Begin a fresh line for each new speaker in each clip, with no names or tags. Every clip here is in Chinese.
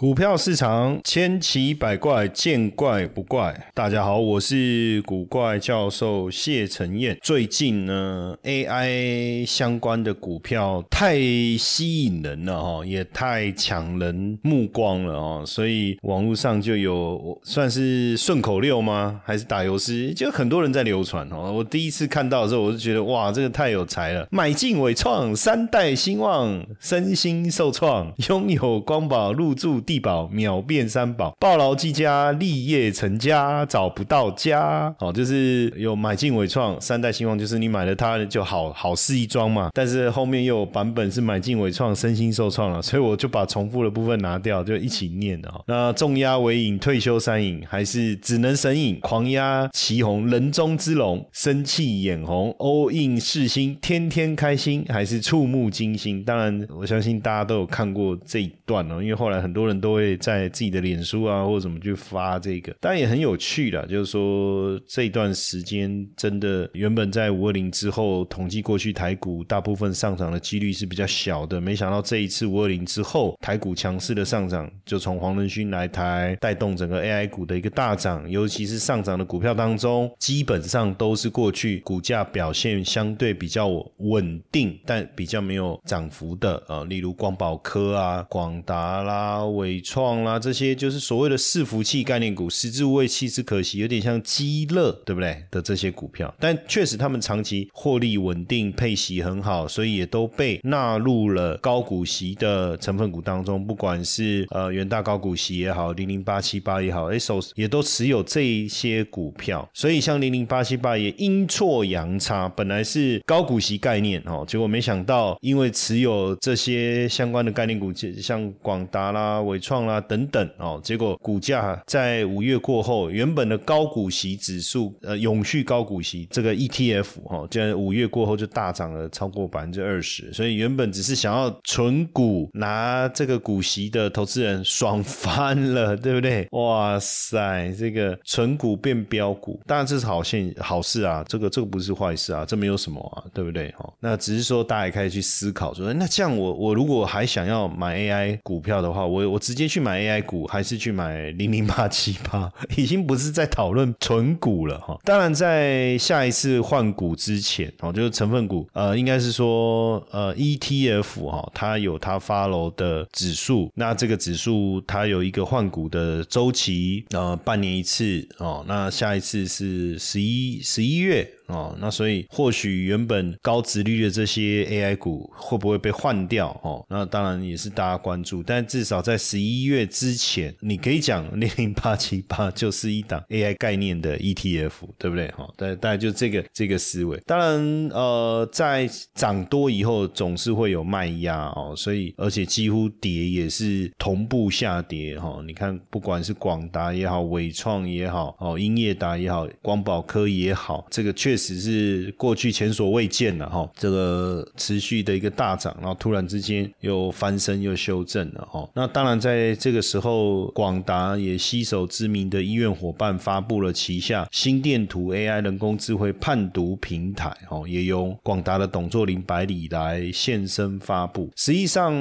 股票市场千奇百怪，见怪不怪。大家好，我是古怪教授谢承彦。最近呢，AI 相关的股票太吸引人了哈，也太抢人目光了哦，所以网络上就有算是顺口溜吗？还是打油诗？就很多人在流传哦。我第一次看到的时候，我就觉得哇，这个太有才了！买进伟创，三代兴旺，身心受创，拥有光宝入驻。地宝秒变三宝，抱牢记家，立业成家，找不到家。哦，就是有买进伟创三代兴旺，就是你买了它就好好事一桩嘛。但是后面又有版本是买进伟创身心受创了，所以我就把重复的部分拿掉，就一起念了。那重压尾影，退休三影，还是只能神影？狂压旗红，人中之龙，生气眼红，all in 世心，天天开心，还是触目惊心？当然，我相信大家都有看过这一段哦，因为后来很多人。都会在自己的脸书啊，或者怎么去发这个，当然也很有趣了。就是说这段时间真的原本在五二零之后统计过去台股大部分上涨的几率是比较小的，没想到这一次五二零之后台股强势的上涨，就从黄仁勋来台带动整个 AI 股的一个大涨，尤其是上涨的股票当中，基本上都是过去股价表现相对比较稳定，但比较没有涨幅的啊，例如光宝科啊、广达啦、伟。伟创啦，这些就是所谓的伺服器概念股，食之无味，弃之可惜，有点像积乐，对不对？的这些股票，但确实他们长期获利稳定，配息很好，所以也都被纳入了高股息的成分股当中。不管是呃元大高股息也好，零零八七八也好，哎手也都持有这些股票。所以像零零八七八也阴错阳差，本来是高股息概念哦，结果没想到因为持有这些相关的概念股，像广达啦、伟创啦等等哦，结果股价在五月过后，原本的高股息指数呃永续高股息这个 ETF 哈，竟然五月过后就大涨了超过百分之二十，所以原本只是想要存股拿这个股息的投资人爽翻了，对不对？哇塞，这个存股变标股，当然这是好现好事啊，这个这个不是坏事啊，这没有什么啊，对不对？哈，那只是说大家也可以去思考说，那这样我我如果还想要买 AI 股票的话，我我。直接去买 AI 股，还是去买零零八七八，已经不是在讨论纯股了哈。当然，在下一次换股之前，哦，就是成分股，呃，应该是说，呃，ETF 哈，它有它 follow 的指数，那这个指数它有一个换股的周期，呃，半年一次哦，那下一次是十一十一月。哦，那所以或许原本高值率的这些 AI 股会不会被换掉？哦，那当然也是大家关注。但至少在十一月之前，你可以讲零零八七八就是一档 AI 概念的 ETF，对不对？哈，大大概就这个这个思维。当然，呃，在涨多以后总是会有卖压哦，所以而且几乎跌也是同步下跌哈。你看，不管是广达也好，伟创也好，哦，英业达也好，光宝科也好，这个确只是过去前所未见了哈，这个持续的一个大涨，然后突然之间又翻身又修正了哈。那当然在这个时候，广达也携手知名的医院伙伴发布了旗下心电图 AI 人工智慧判读平台哦，也由广达的董作林百里来现身发布。实际上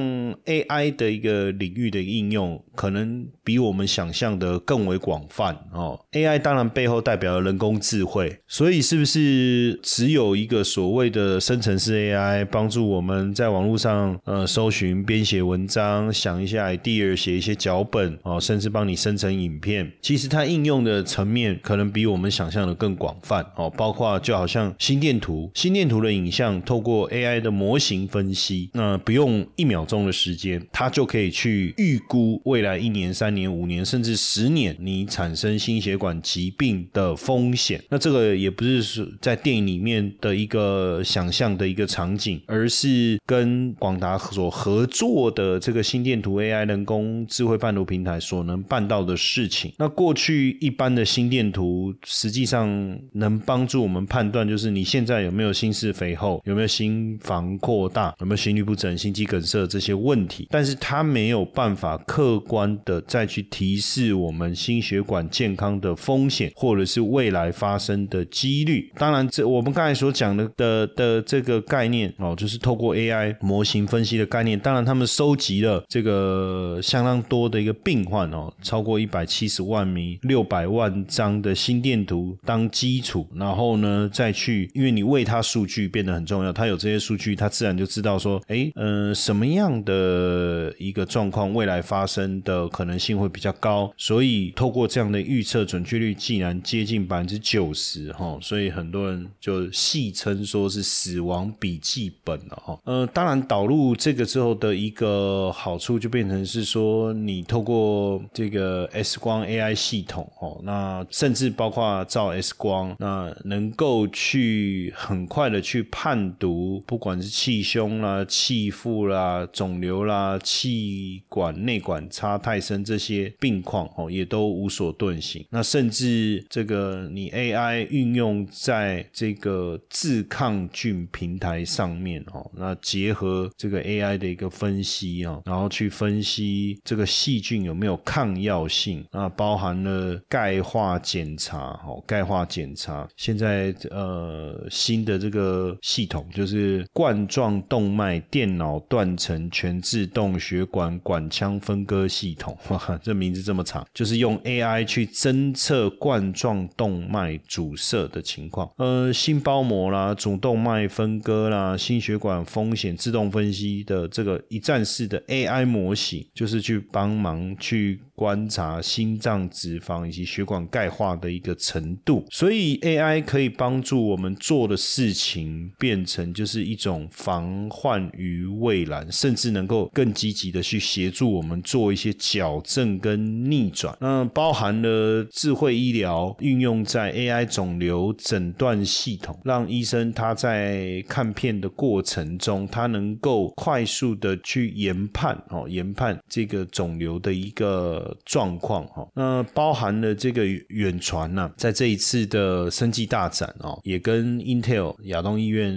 ，AI 的一个领域的应用可能比我们想象的更为广泛哦。AI 当然背后代表了人工智慧，所以是不是？是只有一个所谓的生成式 AI 帮助我们在网络上呃搜寻、编写文章、想一下 idea、写一些脚本哦，甚至帮你生成影片。其实它应用的层面可能比我们想象的更广泛哦，包括就好像心电图，心电图的影像透过 AI 的模型分析，那不用一秒钟的时间，它就可以去预估未来一年、三年、五年甚至十年你产生心血管疾病的风险。那这个也不是说在电影里面的一个想象的一个场景，而是跟广达所合作的这个心电图 AI 人工智慧判读平台所能办到的事情。那过去一般的心电图实际上能帮助我们判断，就是你现在有没有心室肥厚，有没有心房扩大，有没有心律不整、心肌梗塞这些问题，但是它没有办法客观的再去提示我们心血管健康的风险，或者是未来发生的几率。当然，这我们刚才所讲的的的这个概念哦，就是透过 AI 模型分析的概念。当然，他们收集了这个相当多的一个病患哦，超过一百七十万名、六百万张的心电图当基础，然后呢再去，因为你喂它数据变得很重要，它有这些数据，它自然就知道说，哎，呃，什么样的一个状况未来发生的可能性会比较高，所以透过这样的预测，准确率竟然接近百分之九十哈，所以很多人就戏称说是死亡笔记本了哈。呃，当然导入这个之后的一个好处就变成是说，你透过这个 X 光 AI 系统哦，那甚至包括照 X 光，那能够去很快的去判读，不管是气胸啦、气腹啦、肿瘤啦、气管内管差太深这些病况哦，也都无所遁形。那甚至这个你 AI 运用在在这个自抗菌平台上面哦，那结合这个 AI 的一个分析啊，然后去分析这个细菌有没有抗药性啊，包含了钙化检查哦，钙化检查。现在呃新的这个系统就是冠状动脉电脑断层全自动血管管腔分割系统，哇，这名字这么长，就是用 AI 去侦测冠状动脉阻塞的情况，呃，心包膜啦、主动脉分割啦、心血管风险自动分析的这个一站式的 AI 模型，就是去帮忙去。观察心脏脂肪以及血管钙化的一个程度，所以 AI 可以帮助我们做的事情变成就是一种防患于未然，甚至能够更积极的去协助我们做一些矫正跟逆转。那包含了智慧医疗运用在 AI 肿瘤诊断系统，让医生他在看片的过程中，他能够快速的去研判哦，研判这个肿瘤的一个。状况哈，那包含了这个远传呢，在这一次的生技大展哦，也跟 Intel 亚东医院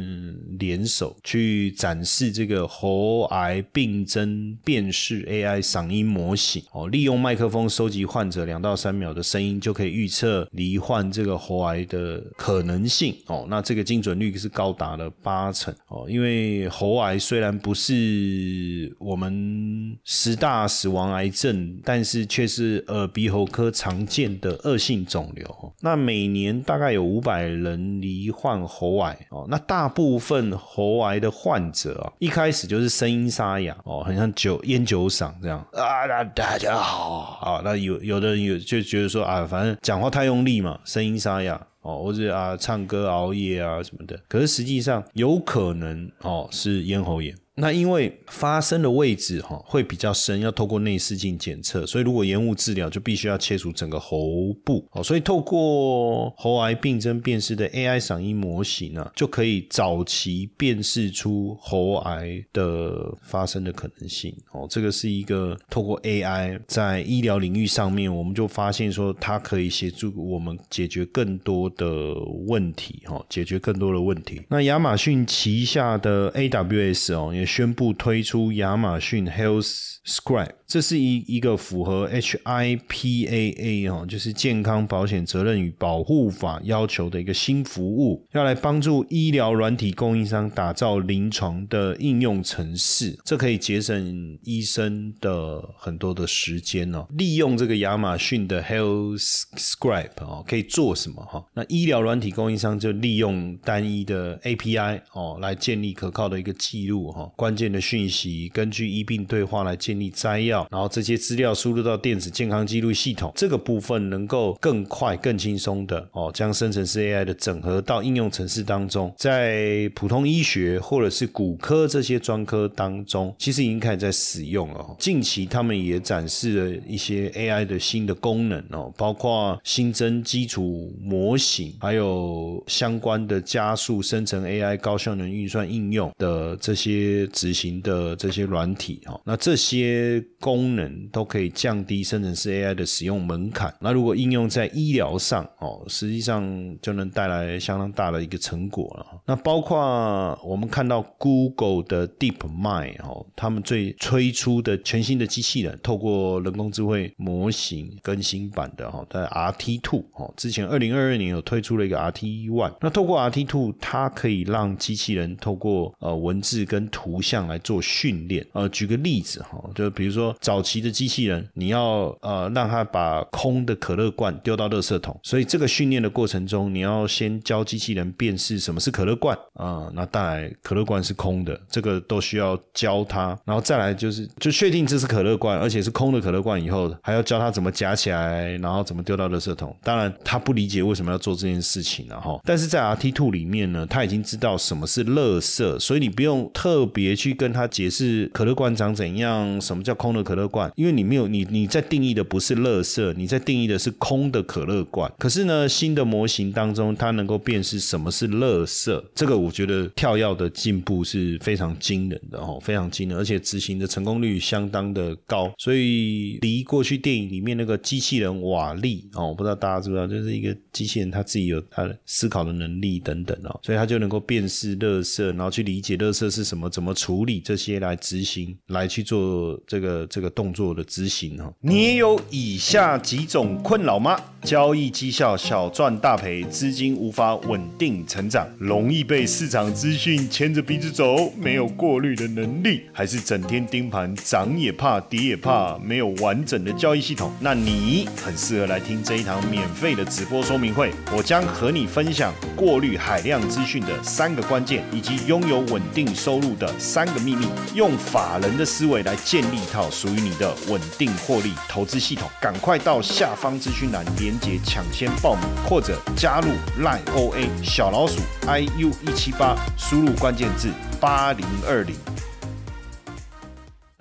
联手去展示这个喉癌病征辨识 AI 嗓音模型哦，利用麦克风收集患者两到三秒的声音，就可以预测罹患这个喉癌的可能性哦。那这个精准率是高达了八成哦，因为喉癌虽然不是我们十大死亡癌症，但是却是耳鼻喉科常见的恶性肿瘤，那每年大概有五百人罹患喉癌哦。那大部分喉癌的患者啊，一开始就是声音沙哑哦，很像酒烟酒嗓这样啊。那大家好啊，那有有的人有就觉得说啊，反正讲话太用力嘛，声音沙哑哦，或者啊唱歌熬夜啊什么的。可是实际上有可能哦是咽喉炎。那因为发生的位置哈会比较深，要透过内视镜检测，所以如果延误治疗，就必须要切除整个喉部哦。所以透过喉癌病征辨识的 AI 嗓音模型呢，就可以早期辨识出喉癌的发生的可能性哦。这个是一个透过 AI 在医疗领域上面，我们就发现说它可以协助我们解决更多的问题哈，解决更多的问题。那亚马逊旗下的 AWS 哦也。宣布推出亚马逊 Health Scribe。这是一一个符合 HIPAA 哦，就是健康保险责任与保护法要求的一个新服务，要来帮助医疗软体供应商打造临床的应用程式，这可以节省医生的很多的时间哦。利用这个亚马逊的 Health Scribe 哦，可以做什么哈？那医疗软体供应商就利用单一的 API 哦，来建立可靠的一个记录哈，关键的讯息根据医病对话来建立摘要，然后这些资料输入到电子健康记录系统，这个部分能够更快、更轻松的哦，将生成式 AI 的整合到应用程式当中，在普通医学或者是骨科这些专科当中，其实已经开始在使用了。近期他们也展示了一些 AI 的新的功能哦，包括新增基础模型，还有相关的加速生成 AI 高效能运算应用的这些执行的这些软体哦。那这些些功能都可以降低生成式 AI 的使用门槛。那如果应用在医疗上哦，实际上就能带来相当大的一个成果了。那包括我们看到 Google 的 DeepMind 哦，他们最推出的全新的机器人，透过人工智慧模型更新版的哈，在 RT Two 哦，之前二零二二年有推出了一个 RT One。那透过 RT Two，它可以让机器人透过呃文字跟图像来做训练。呃，举个例子哈，就比如说早期的机器人，你要呃让它把空的可乐罐丢到垃圾桶，所以这个训练的过程中，你要先教机器人辨识什么是可乐罐啊，那当然可乐罐是空的，这个都需要教它，然后再来就是就确定这是可乐罐，而且是空的可乐罐以后，还要教它怎么夹起来，然后怎么丢到垃圾桶。当然他不理解为什么要做这件事情了哈，但是在 RT Two 里面呢，他已经知道什么是垃圾，所以你不用特别去跟他解释可乐罐长怎样，什么叫空的可乐罐，因为你没有你你在定义的不是垃圾，你在定义的是空的可乐罐。可是呢，新的模型当中，它能够辨识什么是垃圾，这个我觉得跳跃的进步是非常惊人的哦，非常惊人，而且执行的成功率相当的高，所以离过去电影里面那个机器人瓦力哦，我不知道大家知不知道，就是一个机器人，他自己有他思考的能力等等哦，所以他就能够辨识垃圾，然后去理解垃圾是什么，怎么处理这些来执行，来去做这个这个动作的执行哈。你也有以下几种困扰吗？交易绩效小赚大赔，资金无法稳定成长，容易被市场资讯牵着鼻子走，没有过滤的能力，还是整天盯盘，涨也怕，跌也怕，没有完整的交易系统？那你很适合来听这一堂免费的直播说明会。我将和你分享过滤海量资讯的三个关键，以及拥有稳定收入的三个秘密，用法人的思维来建立一套属于你的稳定获利投资系统。赶快到下方资讯栏连接抢先报名，或者加入 Line OA 小老鼠 iu 一七八，输入关键字八零二零。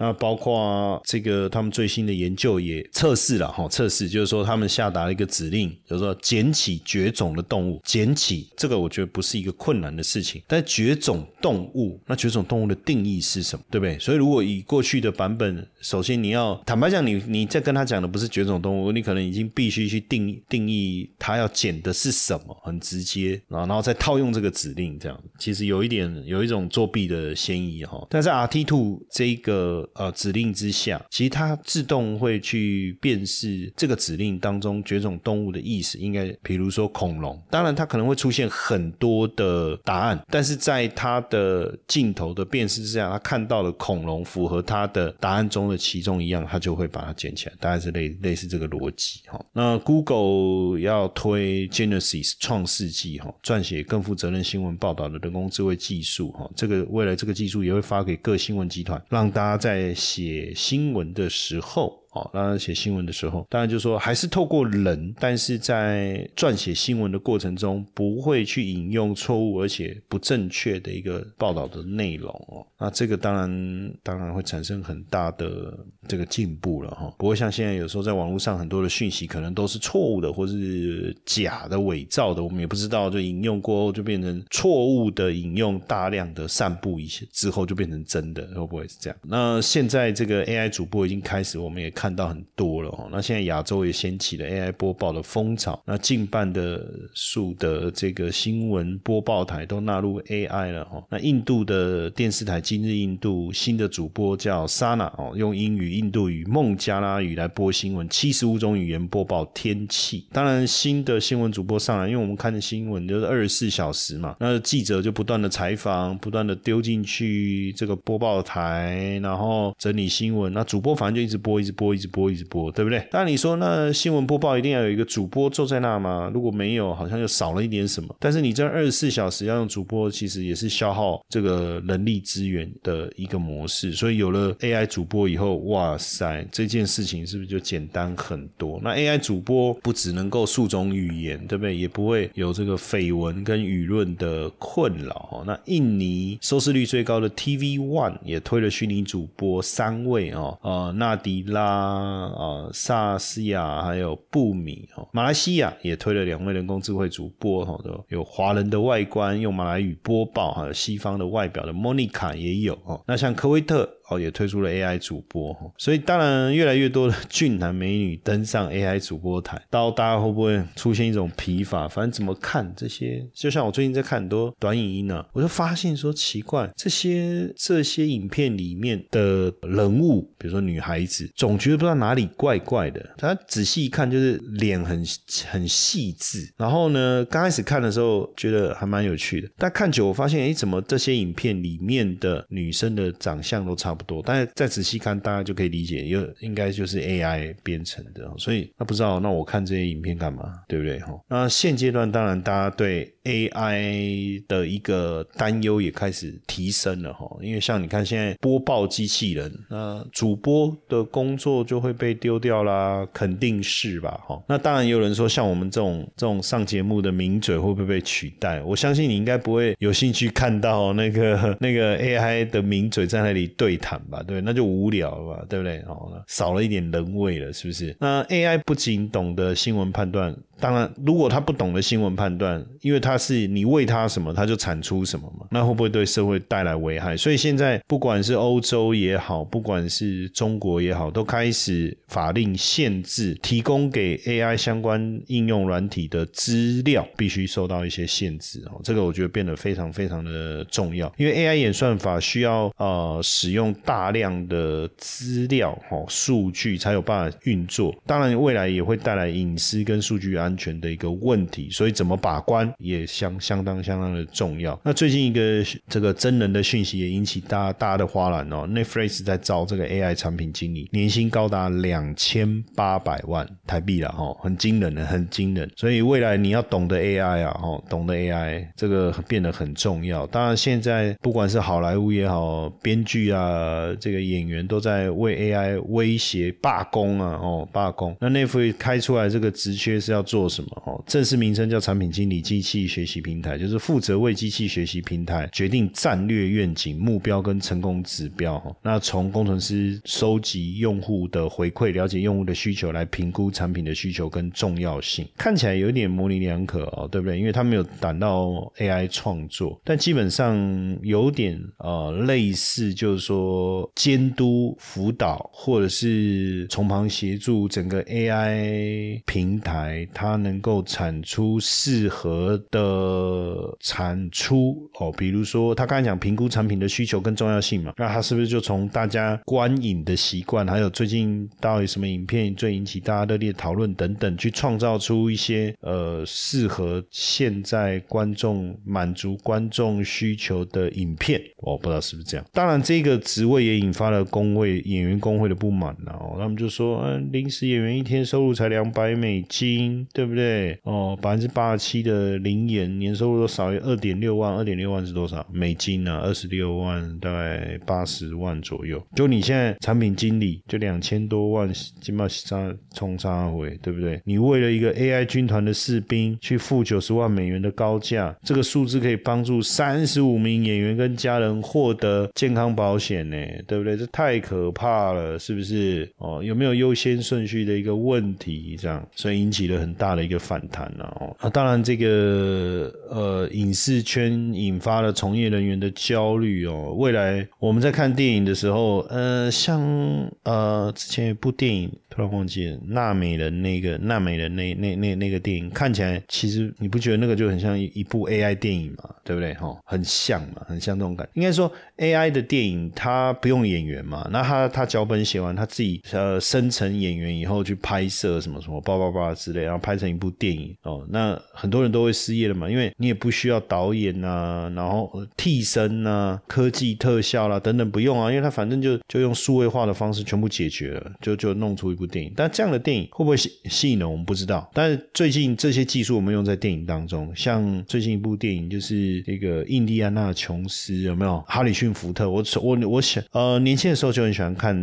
那包括这个，他们最新的研究也测试了哈，测试就是说他们下达了一个指令，就是说捡起绝种的动物，捡起这个我觉得不是一个困难的事情。但绝种动物，那绝种动物的定义是什么，对不对？所以如果以过去的版本，首先你要坦白讲，你你在跟他讲的不是绝种动物，你可能已经必须去定定义他要捡的是什么，很直接啊，然后再套用这个指令，这样其实有一点有一种作弊的嫌疑哈。但是 RT Two 这一个。呃，指令之下，其实它自动会去辨识这个指令当中绝种动物的意思。应该，比如说恐龙，当然它可能会出现很多的答案，但是在它的镜头的辨识之下，它看到了恐龙符合它的答案中的其中一样，它就会把它捡起来。大概是类类似这个逻辑哈。那 Google 要推 Genesis 创世纪哈，撰写更负责任新闻报道的人工智慧技术哈，这个未来这个技术也会发给各新闻集团，让大家在在写新闻的时候。哦，当然写新闻的时候，当然就说还是透过人，但是在撰写新闻的过程中，不会去引用错误而且不正确的一个报道的内容哦。那这个当然当然会产生很大的这个进步了哈。不会像现在有时候在网络上很多的讯息可能都是错误的或是假的伪造的，我们也不知道，就引用过后就变成错误的引用，大量的散布一些之后就变成真的，会不会是这样？那现在这个 AI 主播已经开始，我们也。看到很多了哦。那现在亚洲也掀起了 AI 播报的风潮，那近半的数的这个新闻播报台都纳入 AI 了哈。那印度的电视台今日印度新的主播叫 Sana 哦，用英语、印度语、孟加拉语来播新闻，七十五种语言播报天气。当然，新的新闻主播上来，因为我们看的新闻就是二十四小时嘛，那记者就不断的采访，不断的丢进去这个播报台，然后整理新闻。那主播反正就一直播，一直播，一直播，一直播，对不对？当然你说那新闻播报一定要有一个主播坐在那吗？如果没有，好像又少了一点什么。但是你这二十四小时要用主播，其实也是消耗这个人力资源的一个模式。所以有了 AI 主播以后，哇塞，这件事情是不是就简单很多？那 AI 主播不只能够数种语言，对不对？也不会有这个绯闻跟舆论的困扰。哦那印尼收视率最高的 TV One 也推了虚拟主播三位哦，呃，纳迪拉啊，萨斯亚还有布米哦。马来西亚也推了两位人工智慧主播哈，有华人的外观用马来语播报，还有西方的外表的莫妮卡也有哦。那像科威特。哦，也推出了 AI 主播，所以当然越来越多的俊男美女登上 AI 主播台，到大家会不会出现一种疲乏？反正怎么看这些，就像我最近在看很多短影音呢，我就发现说奇怪，这些这些影片里面的人物，比如说女孩子，总觉得不知道哪里怪怪的。他仔细一看，就是脸很很细致，然后呢，刚开始看的时候觉得还蛮有趣的，但看久我发现，哎，怎么这些影片里面的女生的长相都差不？多，多但是再仔细看，大家就可以理解，有应该就是 AI 编程的，所以那不知道，那我看这些影片干嘛，对不对？哈，那现阶段当然大家对 AI 的一个担忧也开始提升了，哈，因为像你看现在播报机器人，那主播的工作就会被丢掉啦，肯定是吧？哈，那当然也有人说，像我们这种这种上节目的名嘴会不会被取代？我相信你应该不会有兴趣看到那个那个 AI 的名嘴在那里对谈。吧，对，那就无聊了吧，对不对？哦，少了一点人味了，是不是？那 AI 不仅懂得新闻判断。当然，如果他不懂得新闻判断，因为他是你喂他什么，他就产出什么嘛，那会不会对社会带来危害？所以现在不管是欧洲也好，不管是中国也好，都开始法令限制提供给 AI 相关应用软体的资料必须受到一些限制哦。这个我觉得变得非常非常的重要，因为 AI 演算法需要呃使用大量的资料哦数据才有办法运作。当然，未来也会带来隐私跟数据安。安全的一个问题，所以怎么把关也相相当相当的重要。那最近一个这个真人的讯息也引起大大家的哗然哦。Netflix 在招这个 AI 产品经理，年薪高达两千八百万台币了哈，很惊人的，很惊人。所以未来你要懂得 AI 啊，哈，懂得 AI 这个变得很重要。当然现在不管是好莱坞也好，编剧啊，这个演员都在为 AI 威胁罢工啊，哦，罢工。那 Netflix 开出来这个职缺是要做。做什么？哦，正式名称叫产品经理机器学习平台，就是负责为机器学习平台决定战略愿景、目标跟成功指标。哈，那从工程师收集用户的回馈，了解用户的需求，来评估产品的需求跟重要性。看起来有点模棱两可哦，对不对？因为他没有谈到 AI 创作，但基本上有点呃类似，就是说监督、辅导，或者是从旁协助整个 AI 平台它。他能够产出适合的产出哦，比如说他刚才讲评估产品的需求跟重要性嘛，那他是不是就从大家观影的习惯，还有最近到底什么影片最引起大家热烈讨论等等，去创造出一些呃适合现在观众满足观众需求的影片？我不知道是不是这样。当然，这个职位也引发了工会演员工会的不满哦，他们就说，嗯，临时演员一天收入才两百美金。对不对？哦，百分之八十七的零元年收入都少于二点六万，二点六万是多少美金呢？二十六万，大概八十万左右。就你现在产品经理就两千多万，起码杀冲杀回，对不对？你为了一个 AI 军团的士兵去付九十万美元的高价，这个数字可以帮助三十五名演员跟家人获得健康保险呢，对不对？这太可怕了，是不是？哦，有没有优先顺序的一个问题？这样，所以引起了很。大的一个反弹了哦。啊，当然这个呃影视圈引发了从业人员的焦虑哦。未来我们在看电影的时候，呃，像呃之前一部电影。突然忘记了娜美人那个娜美人那那那那个电影看起来，其实你不觉得那个就很像一部 AI 电影嘛？对不对？哈，很像嘛，很像这种感。应该说 AI 的电影它不用演员嘛，那他他脚本写完，他自己呃生成演员以后去拍摄什么什么叭叭叭之类，然后拍拍成一部电影哦。那很多人都会失业了嘛，因为你也不需要导演呐，然后替身呐、科技特效啦等等不用啊，因为他反正就就用数位化的方式全部解决了，就就弄出一。部电影，但这样的电影会不会吸吸引人？我们不知道。但是最近这些技术我们用在电影当中，像最近一部电影就是那个印第安纳琼斯，有没有？哈里逊福特，我我我想，呃，年轻的时候就很喜欢看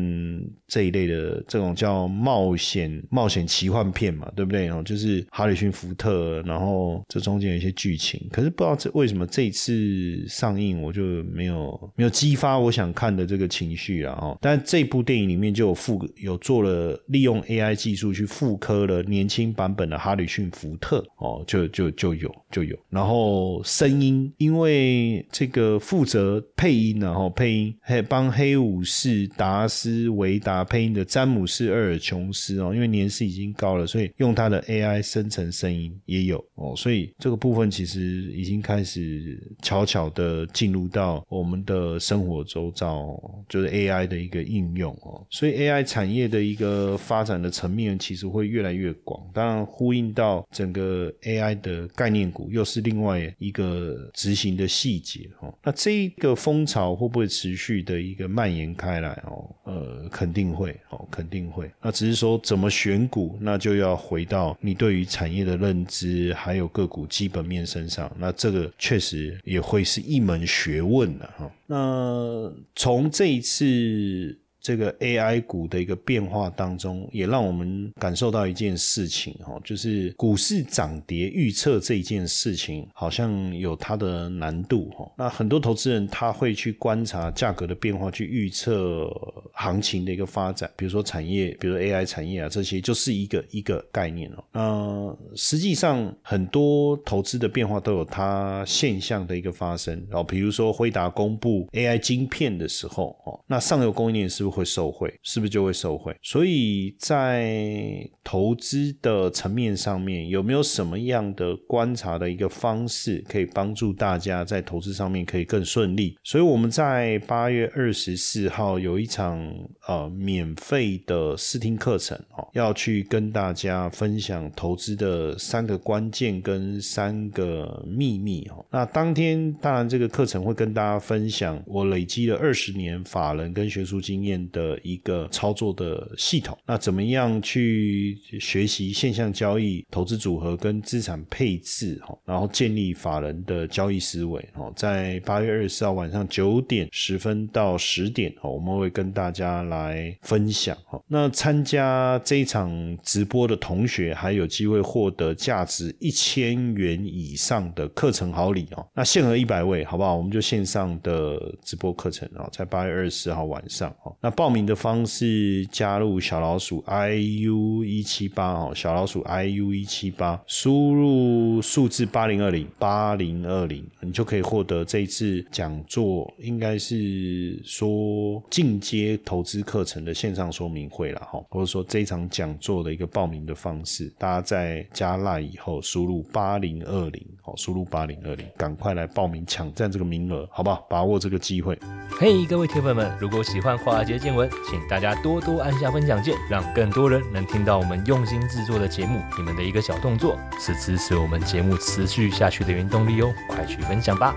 这一类的这种叫冒险冒险奇幻片嘛，对不对？哦，就是是哈里逊福特，然后这中间有一些剧情，可是不知道这为什么这一次上映我就没有没有激发我想看的这个情绪啊！哦，但这部电影里面就有复有做了。利用 AI 技术去复刻了年轻版本的哈里逊福特哦，就就就有就有，然后声音因为这个负责配音然后配音还帮黑武士达斯维达配音的詹姆斯厄尔琼斯哦，因为年事已经高了，所以用他的 AI 生成声音也有哦，所以这个部分其实已经开始悄悄的进入到我们的生活周遭，就是 AI 的一个应用哦，所以 AI 产业的一个。发展的层面其实会越来越广，当然呼应到整个 AI 的概念股，又是另外一个执行的细节哦。那这一个风潮会不会持续的一个蔓延开来哦？呃，肯定会哦，肯定会。那只是说怎么选股，那就要回到你对于产业的认知，还有个股基本面身上。那这个确实也会是一门学问的哈。那从这一次。这个 AI 股的一个变化当中，也让我们感受到一件事情哈，就是股市涨跌预测这一件事情，好像有它的难度哈。那很多投资人他会去观察价格的变化，去预测行情的一个发展，比如说产业，比如 AI 产业啊，这些就是一个一个概念哦。那实际上很多投资的变化都有它现象的一个发生，哦比如说辉达公布 AI 晶片的时候哦，那上游供应链是不是？会受贿，是不是就会受贿？所以在投资的层面上面，有没有什么样的观察的一个方式，可以帮助大家在投资上面可以更顺利？所以我们在八月二十四号有一场呃免费的试听课程哦，要去跟大家分享投资的三个关键跟三个秘密哦。那当天当然这个课程会跟大家分享我累积了二十年法人跟学术经验。的一个操作的系统，那怎么样去学习现象交易、投资组合跟资产配置哈，然后建立法人的交易思维哦，在八月二十四号晚上九点十分到十点哦，我们会跟大家来分享哈。那参加这一场直播的同学还有机会获得价值一千元以上的课程好礼哦，那限额一百位，好不好？我们就线上的直播课程哦，在八月二十四号晚上哦，报名的方式，加入小老鼠 i u 一七八哦，小老鼠 i u 一七八，输入数字八零二零八零二零，你就可以获得这一次讲座，应该是说进阶投资课程的线上说明会了哈，或者说这一场讲座的一个报名的方式，大家在加辣以后输入八零二零哦，输入八零二零，赶快来报名抢占这个名额，好不好？把握这个机会。
嘿，各位铁粉们，如果喜欢华尔街。见闻，请大家多多按下分享键，让更多人能听到我们用心制作的节目。你们的一个小动作，是支持我们节目持续下去的原动力哦！快去分享吧。